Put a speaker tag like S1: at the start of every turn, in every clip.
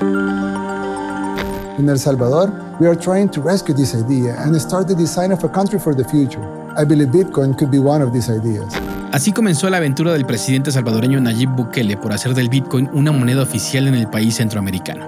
S1: In El Salvador, we are trying to rescue this idea and start the design of a country for the future. I believe Bitcoin could be one of these ideas.
S2: Así comenzó la aventura del presidente salvadoreño Nayib Bukele por hacer del Bitcoin una moneda oficial en el país centroamericano.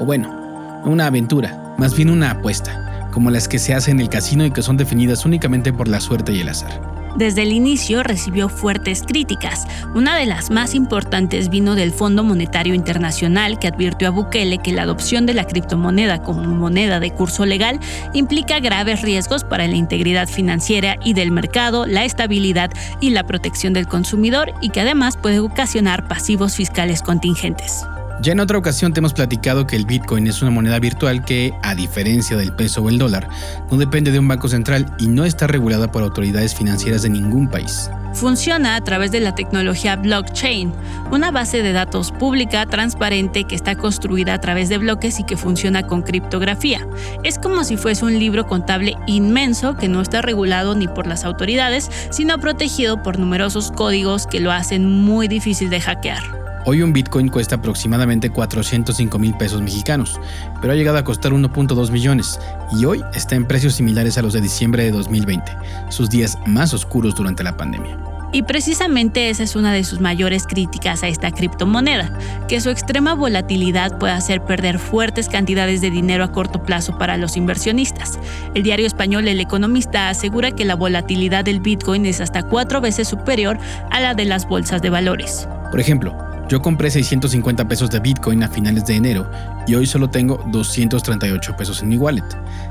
S2: O bueno, no una aventura, más bien una apuesta, como las que se hacen en el casino y que son definidas únicamente por la suerte y el azar.
S3: Desde el inicio recibió fuertes críticas. Una de las más importantes vino del Fondo Monetario Internacional, que advirtió a Bukele que la adopción de la criptomoneda como moneda de curso legal implica graves riesgos para la integridad financiera y del mercado, la estabilidad y la protección del consumidor y que además puede ocasionar pasivos fiscales contingentes.
S2: Ya en otra ocasión te hemos platicado que el Bitcoin es una moneda virtual que, a diferencia del peso o el dólar, no depende de un banco central y no está regulada por autoridades financieras de ningún país.
S3: Funciona a través de la tecnología blockchain, una base de datos pública, transparente, que está construida a través de bloques y que funciona con criptografía. Es como si fuese un libro contable inmenso que no está regulado ni por las autoridades, sino protegido por numerosos códigos que lo hacen muy difícil de hackear.
S2: Hoy un Bitcoin cuesta aproximadamente 405 mil pesos mexicanos, pero ha llegado a costar 1.2 millones y hoy está en precios similares a los de diciembre de 2020, sus días más oscuros durante la pandemia.
S3: Y precisamente esa es una de sus mayores críticas a esta criptomoneda, que su extrema volatilidad puede hacer perder fuertes cantidades de dinero a corto plazo para los inversionistas. El diario español El Economista asegura que la volatilidad del Bitcoin es hasta cuatro veces superior a la de las bolsas de valores.
S2: Por ejemplo, yo compré 650 pesos de Bitcoin a finales de enero y hoy solo tengo 238 pesos en mi wallet.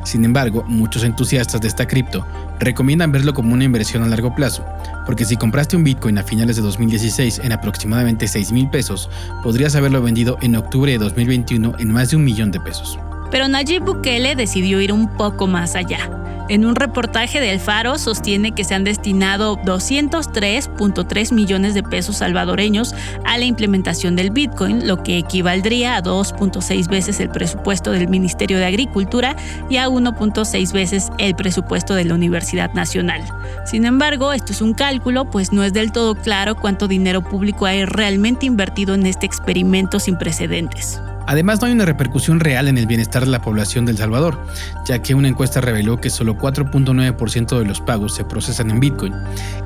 S2: Sin embargo, muchos entusiastas de esta cripto recomiendan verlo como una inversión a largo plazo, porque si compraste un Bitcoin a finales de 2016 en aproximadamente 6 mil pesos, podrías haberlo vendido en octubre de 2021 en más de un millón de pesos.
S3: Pero Nayib Bukele decidió ir un poco más allá. En un reportaje del Faro sostiene que se han destinado 203.3 millones de pesos salvadoreños a la implementación del Bitcoin, lo que equivaldría a 2.6 veces el presupuesto del Ministerio de Agricultura y a 1.6 veces el presupuesto de la Universidad Nacional. Sin embargo, esto es un cálculo, pues no es del todo claro cuánto dinero público hay realmente invertido en este experimento sin precedentes.
S2: Además, no hay una repercusión real en el bienestar de la población del Salvador, ya que una encuesta reveló que solo 4.9% de los pagos se procesan en Bitcoin,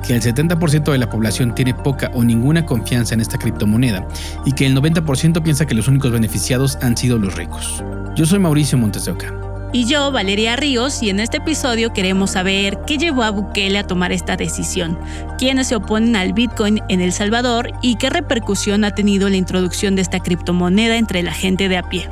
S2: que el 70% de la población tiene poca o ninguna confianza en esta criptomoneda y que el 90% piensa que los únicos beneficiados han sido los ricos. Yo soy Mauricio Montes de Oca
S3: y yo, Valeria Ríos, y en este episodio queremos saber qué llevó a Bukele a tomar esta decisión, quiénes se oponen al Bitcoin en El Salvador y qué repercusión ha tenido la introducción de esta criptomoneda entre la gente de a pie.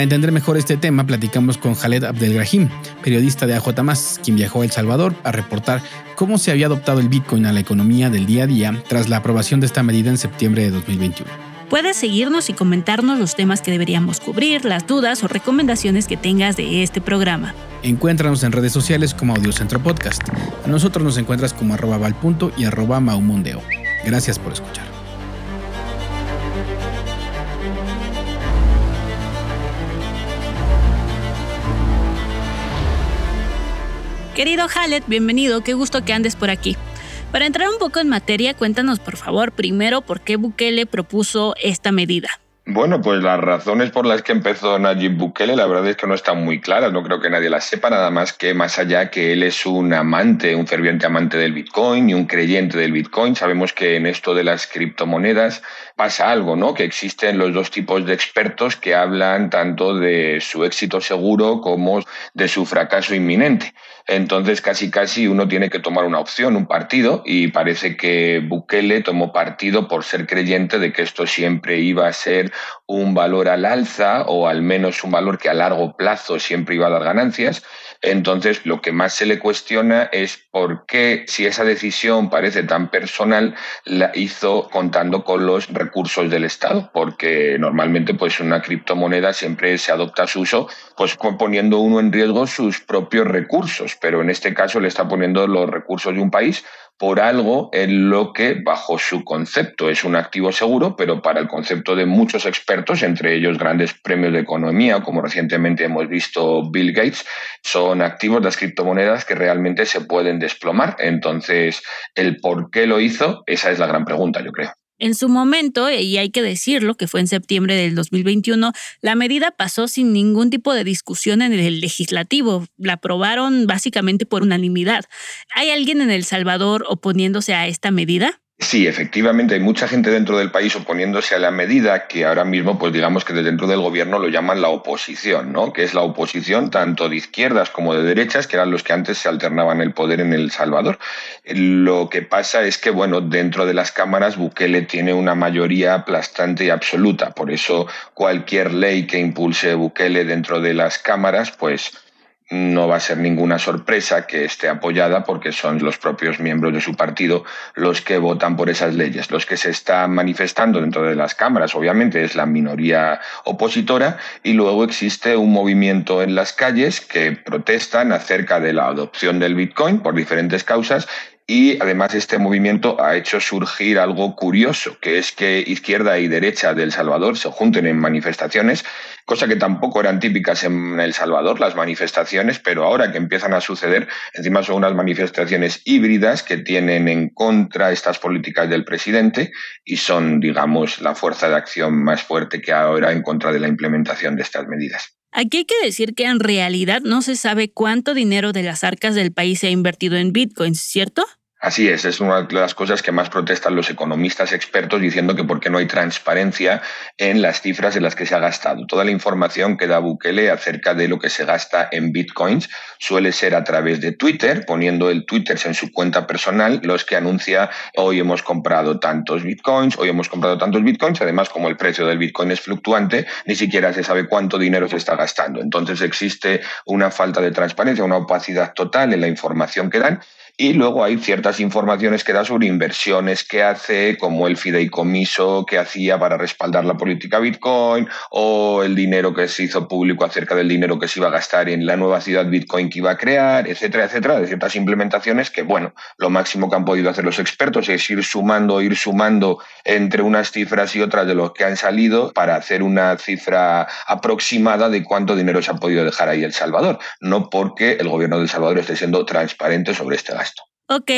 S2: Para entender mejor este tema, platicamos con Khaled Abdelgrahim, periodista de AJ, quien viajó a El Salvador a reportar cómo se había adoptado el Bitcoin a la economía del día a día tras la aprobación de esta medida en septiembre de 2021.
S3: Puedes seguirnos y comentarnos los temas que deberíamos cubrir, las dudas o recomendaciones que tengas de este programa.
S2: Encuéntranos en redes sociales como Audiocentro Podcast. A nosotros nos encuentras como arroba valpunto y arroba maumondeo. Gracias por escuchar.
S3: Querido Halet, bienvenido, qué gusto que andes por aquí. Para entrar un poco en materia, cuéntanos por favor primero por qué Bukele propuso esta medida.
S4: Bueno, pues las razones por las que empezó Nayib Bukele, la verdad es que no están muy claras, no creo que nadie las sepa, nada más que más allá que él es un amante, un ferviente amante del Bitcoin y un creyente del Bitcoin. Sabemos que en esto de las criptomonedas pasa algo, ¿no? Que existen los dos tipos de expertos que hablan tanto de su éxito seguro como de su fracaso inminente. Entonces, casi casi uno tiene que tomar una opción, un partido, y parece que Bukele tomó partido por ser creyente de que esto siempre iba a ser un valor al alza o al menos un valor que a largo plazo siempre iba a dar ganancias. Entonces, lo que más se le cuestiona es por qué, si esa decisión parece tan personal, la hizo contando con los recursos del Estado, porque normalmente pues una criptomoneda siempre se adopta a su uso, pues poniendo uno en riesgo sus propios recursos, pero en este caso le está poniendo los recursos de un país por algo en lo que, bajo su concepto, es un activo seguro, pero para el concepto de muchos expertos, entre ellos grandes premios de economía, como recientemente hemos visto Bill Gates, son activos las criptomonedas que realmente se pueden desplomar. Entonces, el por qué lo hizo, esa es la gran pregunta, yo creo.
S3: En su momento, y hay que decirlo, que fue en septiembre del 2021, la medida pasó sin ningún tipo de discusión en el legislativo. La aprobaron básicamente por unanimidad. ¿Hay alguien en El Salvador oponiéndose a esta medida?
S4: Sí, efectivamente, hay mucha gente dentro del país oponiéndose a la medida que ahora mismo, pues digamos que dentro del gobierno lo llaman la oposición, ¿no? Que es la oposición tanto de izquierdas como de derechas, que eran los que antes se alternaban el poder en El Salvador. Lo que pasa es que, bueno, dentro de las cámaras Bukele tiene una mayoría aplastante y absoluta. Por eso cualquier ley que impulse Bukele dentro de las cámaras, pues no va a ser ninguna sorpresa que esté apoyada porque son los propios miembros de su partido los que votan por esas leyes. Los que se están manifestando dentro de las cámaras, obviamente, es la minoría opositora y luego existe un movimiento en las calles que protestan acerca de la adopción del Bitcoin por diferentes causas y además este movimiento ha hecho surgir algo curioso, que es que izquierda y derecha de El Salvador se junten en manifestaciones, cosa que tampoco eran típicas en El Salvador, las manifestaciones, pero ahora que empiezan a suceder, encima son unas manifestaciones híbridas que tienen en contra estas políticas del presidente y son, digamos, la fuerza de acción más fuerte que ahora en contra de la implementación de estas medidas.
S3: Aquí hay que decir que en realidad no se sabe cuánto dinero de las arcas del país se ha invertido en bitcoins, ¿cierto?
S4: Así es, es una de las cosas que más protestan los economistas expertos diciendo que por qué no hay transparencia en las cifras en las que se ha gastado. Toda la información que da Bukele acerca de lo que se gasta en bitcoins suele ser a través de Twitter, poniendo el Twitter en su cuenta personal, los que anuncia hoy hemos comprado tantos bitcoins, hoy hemos comprado tantos bitcoins, además como el precio del bitcoin es fluctuante, ni siquiera se sabe cuánto dinero se está gastando. Entonces existe una falta de transparencia, una opacidad total en la información que dan y luego hay ciertas informaciones que da sobre inversiones que hace, como el fideicomiso que hacía para respaldar la política Bitcoin, o el dinero que se hizo público acerca del dinero que se iba a gastar en la nueva ciudad Bitcoin que iba a crear, etcétera, etcétera, de ciertas implementaciones que, bueno, lo máximo que han podido hacer los expertos es ir sumando, ir sumando entre unas cifras y otras de los que han salido para hacer una cifra aproximada de cuánto dinero se ha podido dejar ahí El Salvador, no porque el gobierno de El Salvador esté siendo transparente sobre este gasto.
S3: Ok,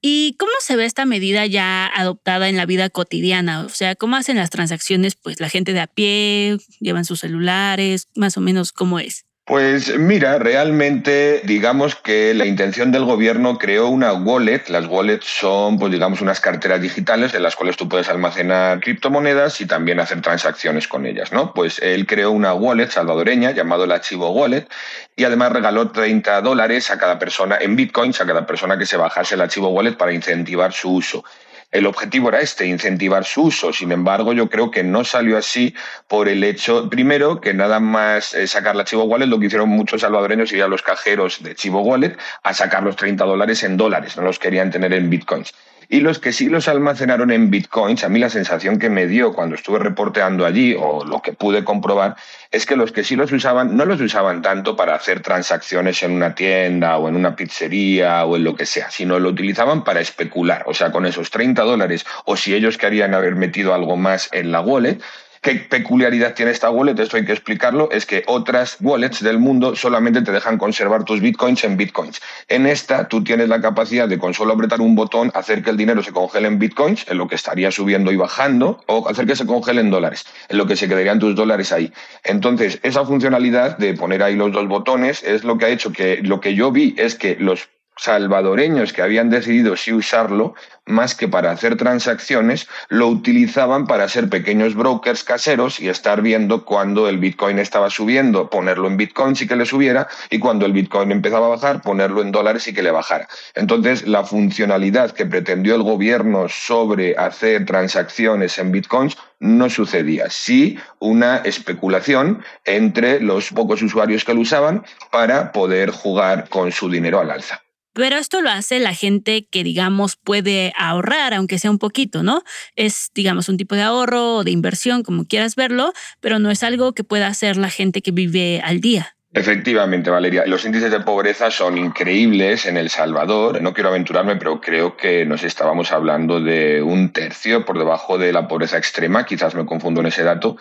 S3: ¿y cómo se ve esta medida ya adoptada en la vida cotidiana? O sea, ¿cómo hacen las transacciones pues la gente de a pie? ¿Llevan sus celulares? Más o menos, ¿cómo es?
S4: Pues mira, realmente digamos que la intención del gobierno creó una wallet. Las wallets son, pues digamos, unas carteras digitales en las cuales tú puedes almacenar criptomonedas y también hacer transacciones con ellas, ¿no? Pues él creó una wallet salvadoreña llamado el Archivo Wallet y además regaló 30 dólares a cada persona en bitcoins a cada persona que se bajase el Archivo Wallet para incentivar su uso. El objetivo era este, incentivar su uso. Sin embargo, yo creo que no salió así por el hecho, primero, que nada más eh, sacar la Chivo Wallet, lo que hicieron muchos salvadoreños ir a los cajeros de Chivo Wallet a sacar los 30 dólares en dólares, no los querían tener en bitcoins. Y los que sí los almacenaron en bitcoins, a mí la sensación que me dio cuando estuve reporteando allí, o lo que pude comprobar, es que los que sí los usaban, no los usaban tanto para hacer transacciones en una tienda o en una pizzería o en lo que sea, sino lo utilizaban para especular. O sea, con esos 30 dólares, o si ellos querían haber metido algo más en la wallet, ¿Qué peculiaridad tiene esta wallet? Esto hay que explicarlo. Es que otras wallets del mundo solamente te dejan conservar tus bitcoins en bitcoins. En esta tú tienes la capacidad de con solo apretar un botón hacer que el dinero se congele en bitcoins, en lo que estaría subiendo y bajando, o hacer que se congele en dólares, en lo que se quedarían tus dólares ahí. Entonces, esa funcionalidad de poner ahí los dos botones es lo que ha hecho que lo que yo vi es que los salvadoreños que habían decidido sí usarlo, más que para hacer transacciones, lo utilizaban para ser pequeños brokers caseros y estar viendo cuando el Bitcoin estaba subiendo, ponerlo en Bitcoin y que le subiera, y cuando el Bitcoin empezaba a bajar, ponerlo en dólares y que le bajara. Entonces, la funcionalidad que pretendió el gobierno sobre hacer transacciones en Bitcoins no sucedía. Sí, una especulación entre los pocos usuarios que lo usaban para poder jugar con su dinero al alza.
S3: Pero esto lo hace la gente que, digamos, puede ahorrar, aunque sea un poquito, ¿no? Es, digamos, un tipo de ahorro o de inversión, como quieras verlo, pero no es algo que pueda hacer la gente que vive al día.
S4: Efectivamente, Valeria. Los índices de pobreza son increíbles en El Salvador. No quiero aventurarme, pero creo que nos estábamos hablando de un tercio por debajo de la pobreza extrema. Quizás me confundo en ese dato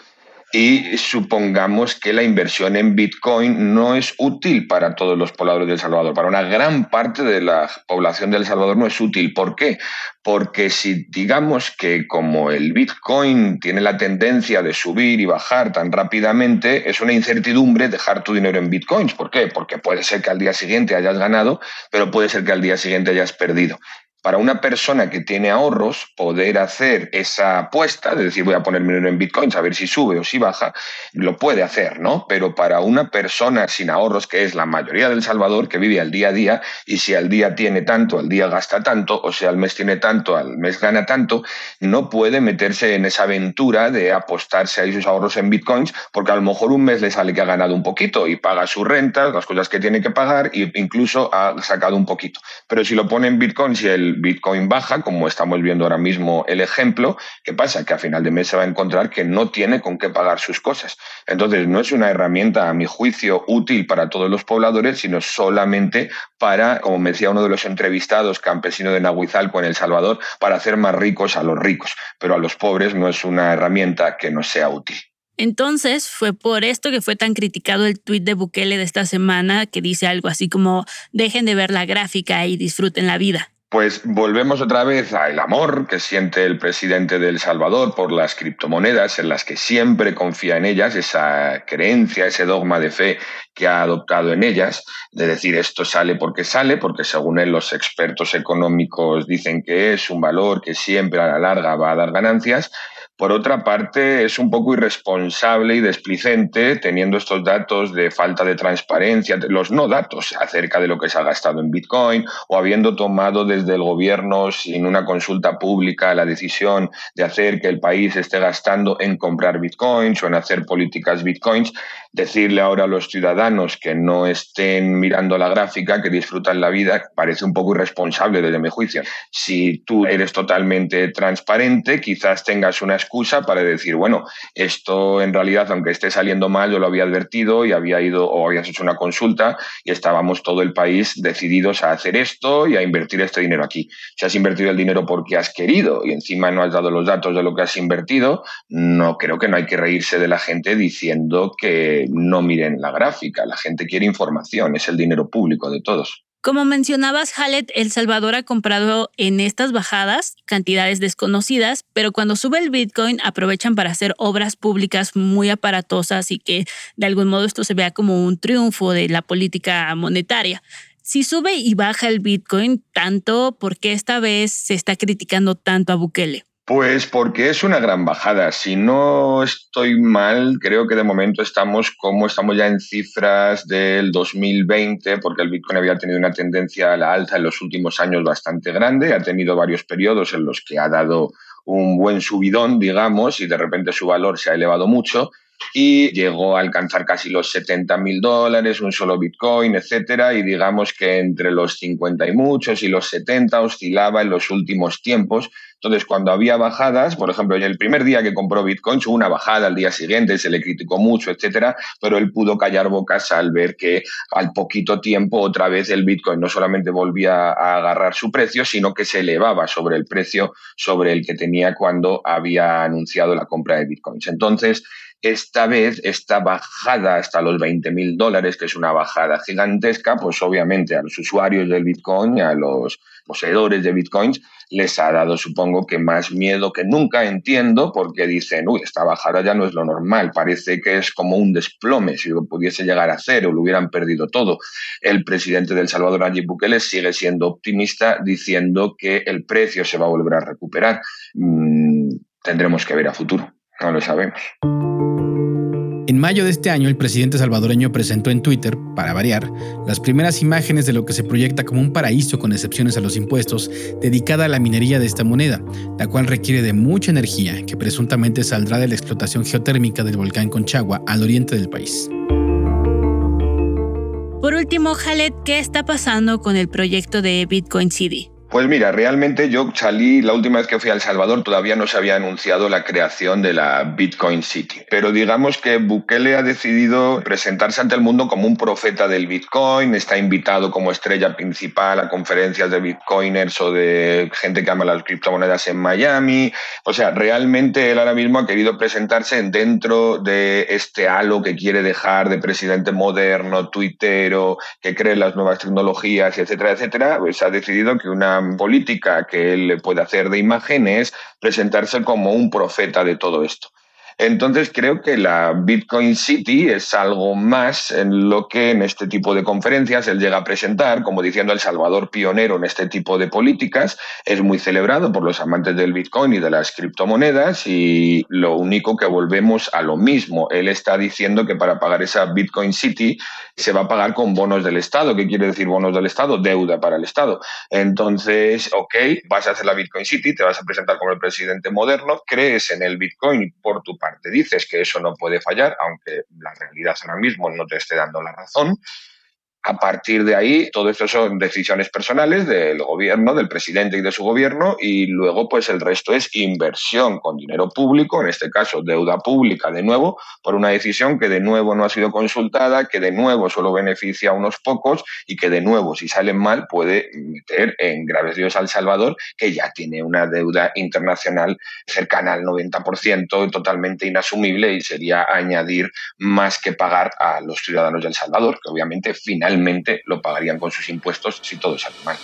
S4: y supongamos que la inversión en Bitcoin no es útil para todos los pobladores de El Salvador. Para una gran parte de la población de El Salvador no es útil. ¿Por qué? Porque si digamos que como el Bitcoin tiene la tendencia de subir y bajar tan rápidamente, es una incertidumbre dejar tu dinero en Bitcoins. ¿Por qué? Porque puede ser que al día siguiente hayas ganado, pero puede ser que al día siguiente hayas perdido para una persona que tiene ahorros, poder hacer esa apuesta, de decir, voy a poner mi dinero en bitcoins a ver si sube o si baja, lo puede hacer, ¿no? Pero para una persona sin ahorros, que es la mayoría del Salvador, que vive al día a día, y si al día tiene tanto, al día gasta tanto, o si al mes tiene tanto, al mes gana tanto, no puede meterse en esa aventura de apostarse ahí sus ahorros en bitcoins, porque a lo mejor un mes le sale que ha ganado un poquito y paga sus rentas, las cosas que tiene que pagar, e incluso ha sacado un poquito. Pero si lo pone en bitcoins y el Bitcoin baja, como estamos viendo ahora mismo el ejemplo, ¿qué pasa? Que a final de mes se va a encontrar que no tiene con qué pagar sus cosas. Entonces, no es una herramienta, a mi juicio, útil para todos los pobladores, sino solamente para, como decía uno de los entrevistados, campesino de Nahuizalco en El Salvador, para hacer más ricos a los ricos. Pero a los pobres no es una herramienta que no sea útil.
S3: Entonces fue por esto que fue tan criticado el tuit de Bukele de esta semana que dice algo así como dejen de ver la gráfica y disfruten la vida.
S4: Pues volvemos otra vez al amor que siente el presidente de El Salvador por las criptomonedas, en las que siempre confía en ellas, esa creencia, ese dogma de fe que ha adoptado en ellas, de decir esto sale porque sale, porque según él los expertos económicos dicen que es un valor que siempre a la larga va a dar ganancias, por otra parte, es un poco irresponsable y desplicente teniendo estos datos de falta de transparencia, los no datos acerca de lo que se ha gastado en Bitcoin o habiendo tomado desde el gobierno sin una consulta pública la decisión de hacer que el país esté gastando en comprar Bitcoins o en hacer políticas Bitcoins, decirle ahora a los ciudadanos que no estén mirando la gráfica, que disfrutan la vida, parece un poco irresponsable desde mi juicio. Si tú eres totalmente transparente, quizás tengas una excusa para decir, bueno, esto en realidad, aunque esté saliendo mal, yo lo había advertido y había ido o habías hecho una consulta y estábamos todo el país decididos a hacer esto y a invertir este dinero aquí. Si has invertido el dinero porque has querido y encima no has dado los datos de lo que has invertido, no creo que no hay que reírse de la gente diciendo que no miren la gráfica. La gente quiere información, es el dinero público de todos.
S3: Como mencionabas, Halet, El Salvador ha comprado en estas bajadas cantidades desconocidas, pero cuando sube el Bitcoin aprovechan para hacer obras públicas muy aparatosas y que de algún modo esto se vea como un triunfo de la política monetaria. Si sube y baja el Bitcoin tanto, ¿por qué esta vez se está criticando tanto a Bukele?
S4: Pues porque es una gran bajada. Si no estoy mal, creo que de momento estamos como estamos ya en cifras del 2020, porque el Bitcoin había tenido una tendencia a la alza en los últimos años bastante grande, ha tenido varios periodos en los que ha dado un buen subidón, digamos, y de repente su valor se ha elevado mucho y llegó a alcanzar casi los 70 mil dólares, un solo Bitcoin, etcétera, y digamos que entre los 50 y muchos y los 70 oscilaba en los últimos tiempos Entonces, cuando había bajadas, por ejemplo, el primer día que compró Bitcoin, hubo una bajada al día siguiente, se le criticó mucho, etcétera, pero él pudo callar bocas al ver que al poquito tiempo otra vez el Bitcoin no solamente volvía a agarrar su precio, sino que se elevaba sobre el precio sobre el que tenía cuando había anunciado la compra de Bitcoins. Entonces, esta vez, esta bajada hasta los 20 mil dólares, que es una bajada gigantesca, pues obviamente a los usuarios del Bitcoin a los poseedores de Bitcoins les ha dado, supongo que más miedo que nunca, entiendo, porque dicen, uy, esta bajada ya no es lo normal, parece que es como un desplome, si lo pudiese llegar a cero, lo hubieran perdido todo. El presidente del Salvador, Nayib Bukele, sigue siendo optimista, diciendo que el precio se va a volver a recuperar. Mm, tendremos que ver a futuro, no lo sabemos.
S2: En mayo de este año, el presidente salvadoreño presentó en Twitter, para variar, las primeras imágenes de lo que se proyecta como un paraíso con excepciones a los impuestos, dedicada a la minería de esta moneda, la cual requiere de mucha energía que presuntamente saldrá de la explotación geotérmica del volcán Conchagua al oriente del país.
S3: Por último, Jalet, ¿qué está pasando con el proyecto de Bitcoin City?
S4: Pues mira, realmente yo salí, la última vez que fui a El Salvador todavía no se había anunciado la creación de la Bitcoin City. Pero digamos que Bukele ha decidido presentarse ante el mundo como un profeta del Bitcoin, está invitado como estrella principal a conferencias de Bitcoiners o de gente que ama las criptomonedas en Miami. O sea, realmente él ahora mismo ha querido presentarse dentro de este halo que quiere dejar de presidente moderno, tuitero, que cree en las nuevas tecnologías, etcétera, etcétera. Pues ha decidido que una política que él puede hacer de imágenes, presentarse como un profeta de todo esto. Entonces creo que la Bitcoin City es algo más en lo que en este tipo de conferencias él llega a presentar, como diciendo El Salvador pionero en este tipo de políticas, es muy celebrado por los amantes del Bitcoin y de las criptomonedas y lo único que volvemos a lo mismo. Él está diciendo que para pagar esa Bitcoin City se va a pagar con bonos del Estado. ¿Qué quiere decir bonos del Estado? Deuda para el Estado. Entonces, ok, vas a hacer la Bitcoin City, te vas a presentar como el presidente moderno, crees en el Bitcoin por tu parte te dices que eso no puede fallar, aunque la realidad ahora mismo no te esté dando la razón, a partir de ahí, todo esto son decisiones personales del gobierno, del presidente y de su gobierno, y luego, pues el resto es inversión con dinero público, en este caso deuda pública de nuevo, por una decisión que de nuevo no ha sido consultada, que de nuevo solo beneficia a unos pocos y que de nuevo, si salen mal, puede meter en graves ríos al Salvador, que ya tiene una deuda internacional cercana al 90%, totalmente inasumible, y sería añadir más que pagar a los ciudadanos del Salvador, que obviamente finalmente realmente lo pagarían con sus impuestos si todo sale mal.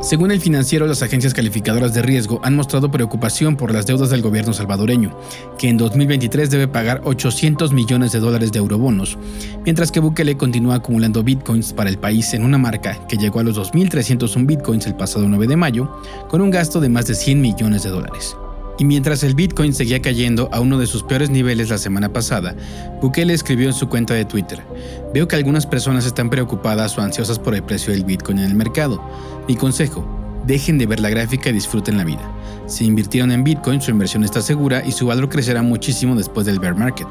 S2: Según el financiero, las agencias calificadoras de riesgo han mostrado preocupación por las deudas del gobierno salvadoreño, que en 2023 debe pagar 800 millones de dólares de eurobonos, mientras que Bukele continúa acumulando bitcoins para el país en una marca que llegó a los 2.301 bitcoins el pasado 9 de mayo, con un gasto de más de 100 millones de dólares. Y mientras el Bitcoin seguía cayendo a uno de sus peores niveles la semana pasada, Bukele escribió en su cuenta de Twitter, veo que algunas personas están preocupadas o ansiosas por el precio del Bitcoin en el mercado. Mi consejo, dejen de ver la gráfica y disfruten la vida. Si invirtieron en Bitcoin, su inversión está segura y su valor crecerá muchísimo después del bear market.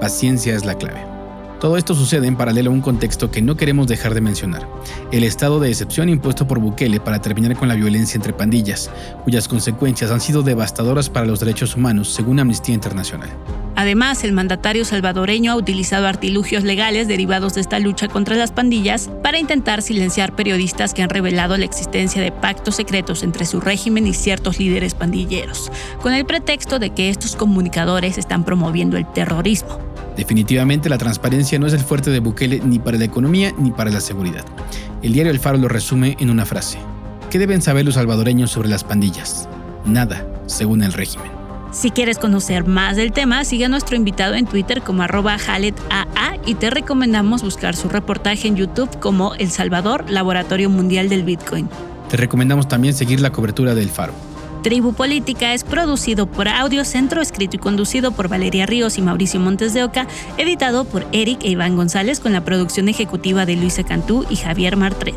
S2: Paciencia es la clave. Todo esto sucede en paralelo a un contexto que no queremos dejar de mencionar, el estado de excepción impuesto por Bukele para terminar con la violencia entre pandillas, cuyas consecuencias han sido devastadoras para los derechos humanos según Amnistía Internacional.
S3: Además, el mandatario salvadoreño ha utilizado artilugios legales derivados de esta lucha contra las pandillas para intentar silenciar periodistas que han revelado la existencia de pactos secretos entre su régimen y ciertos líderes pandilleros, con el pretexto de que estos comunicadores están promoviendo el terrorismo.
S2: Definitivamente la transparencia no es el fuerte de Bukele ni para la economía ni para la seguridad. El diario El Faro lo resume en una frase. ¿Qué deben saber los salvadoreños sobre las pandillas? Nada, según el régimen.
S3: Si quieres conocer más del tema, sigue a nuestro invitado en Twitter como arroba HaletAA y te recomendamos buscar su reportaje en YouTube como El Salvador, Laboratorio Mundial del Bitcoin.
S2: Te recomendamos también seguir la cobertura del Faro.
S3: Tribu Política es producido por Audio Centro, escrito y conducido por Valeria Ríos y Mauricio Montes de Oca, editado por Eric e Iván González con la producción ejecutiva de Luisa Cantú y Javier Martret.